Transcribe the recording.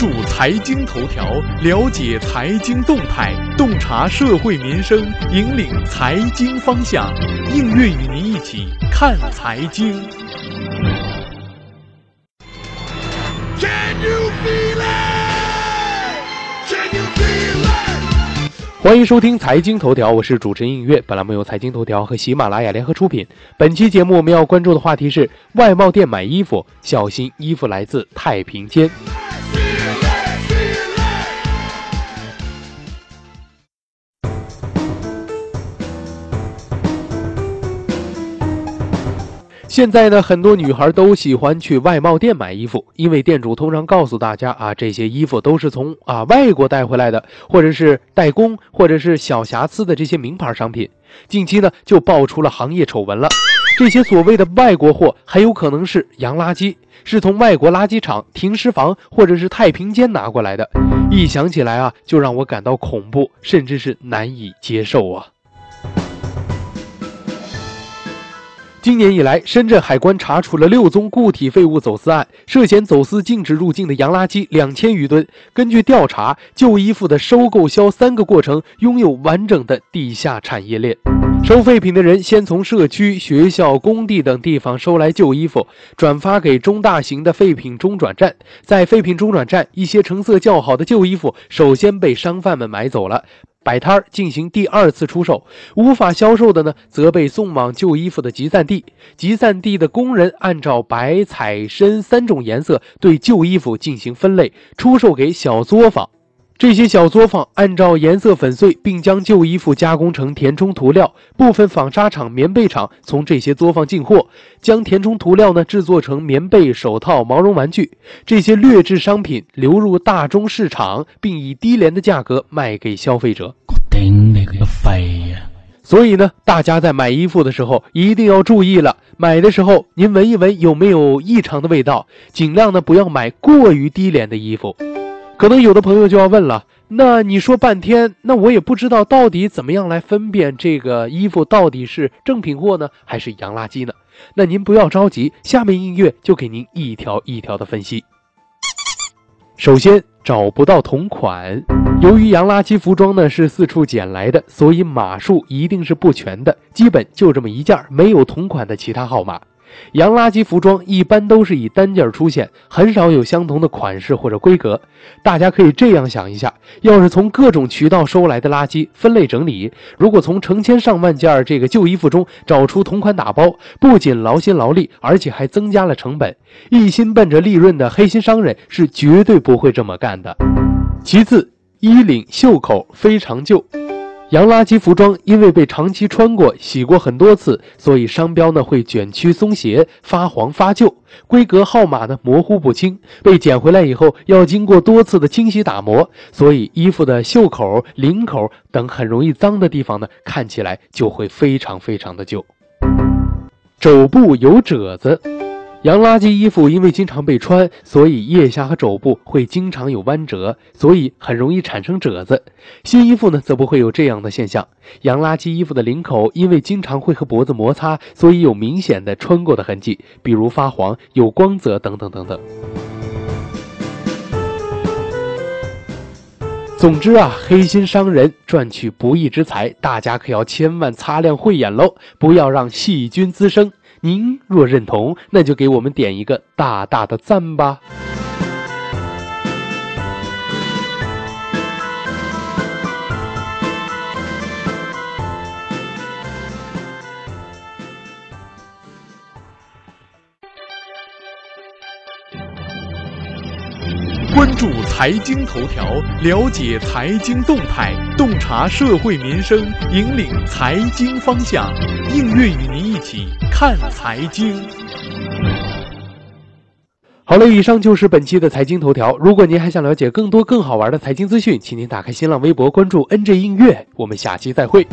注财经头条，了解财经动态，洞察社会民生，引领财经方向。映月与您一起看财经。Can you feel it? Can you feel it? 欢迎收听财经头条，我是主持人映月。本栏目由财经头条和喜马拉雅联合出品。本期节目我们要关注的话题是：外贸店买衣服，小心衣服来自太平间。现在呢，很多女孩都喜欢去外贸店买衣服，因为店主通常告诉大家啊，这些衣服都是从啊外国带回来的，或者是代工，或者是小瑕疵的这些名牌商品。近期呢，就爆出了行业丑闻了，这些所谓的外国货很有可能是洋垃圾，是从外国垃圾场、停尸房或者是太平间拿过来的。一想起来啊，就让我感到恐怖，甚至是难以接受啊。今年以来，深圳海关查处了六宗固体废物走私案，涉嫌走私禁止入境的洋垃圾两千余吨。根据调查，旧衣服的收购销三个过程拥有完整的地下产业链。收废品的人先从社区、学校、工地等地方收来旧衣服，转发给中大型的废品中转站。在废品中转站，一些成色较好的旧衣服首先被商贩们买走了。摆摊儿进行第二次出售，无法销售的呢，则被送往旧衣服的集散地。集散地的工人按照白、彩、深三种颜色对旧衣服进行分类，出售给小作坊。这些小作坊按照颜色粉碎，并将旧衣服加工成填充涂料。部分纺纱厂、棉被厂从这些作坊进货，将填充涂料呢制作成棉被、手套、毛绒玩具。这些劣质商品流入大中市场，并以低廉的价格卖给消费者。我顶你个肺呀！所以呢，大家在买衣服的时候一定要注意了。买的时候您闻一闻有没有异常的味道，尽量呢不要买过于低廉的衣服。可能有的朋友就要问了，那你说半天，那我也不知道到底怎么样来分辨这个衣服到底是正品货呢，还是洋垃圾呢？那您不要着急，下面音乐就给您一条一条的分析。首先找不到同款，由于洋垃圾服装呢是四处捡来的，所以码数一定是不全的，基本就这么一件，没有同款的其他号码。洋垃圾服装一般都是以单件出现，很少有相同的款式或者规格。大家可以这样想一下：要是从各种渠道收来的垃圾分类整理，如果从成千上万件这个旧衣服中找出同款打包，不仅劳心劳力，而且还增加了成本。一心奔着利润的黑心商人是绝对不会这么干的。其次，衣领袖口非常旧。洋垃圾服装因为被长期穿过、洗过很多次，所以商标呢会卷曲松懈、发黄发旧，规格号码呢模糊不清。被捡回来以后，要经过多次的清洗打磨，所以衣服的袖口、领口等很容易脏的地方呢，看起来就会非常非常的旧。肘部有褶子。洋垃圾衣服因为经常被穿，所以腋下和肘部会经常有弯折，所以很容易产生褶子。新衣服呢，则不会有这样的现象。洋垃圾衣服的领口因为经常会和脖子摩擦，所以有明显的穿过的痕迹，比如发黄、有光泽等等等等。总之啊，黑心商人赚取不义之财，大家可要千万擦亮慧眼喽，不要让细菌滋生。您若认同，那就给我们点一个大大的赞吧。关注财经头条，了解财经动态，洞察社会民生，引领财经方向。应运与看财经。好了，以上就是本期的财经头条。如果您还想了解更多更好玩的财经资讯，请您打开新浪微博关注 NJ 音乐。我们下期再会。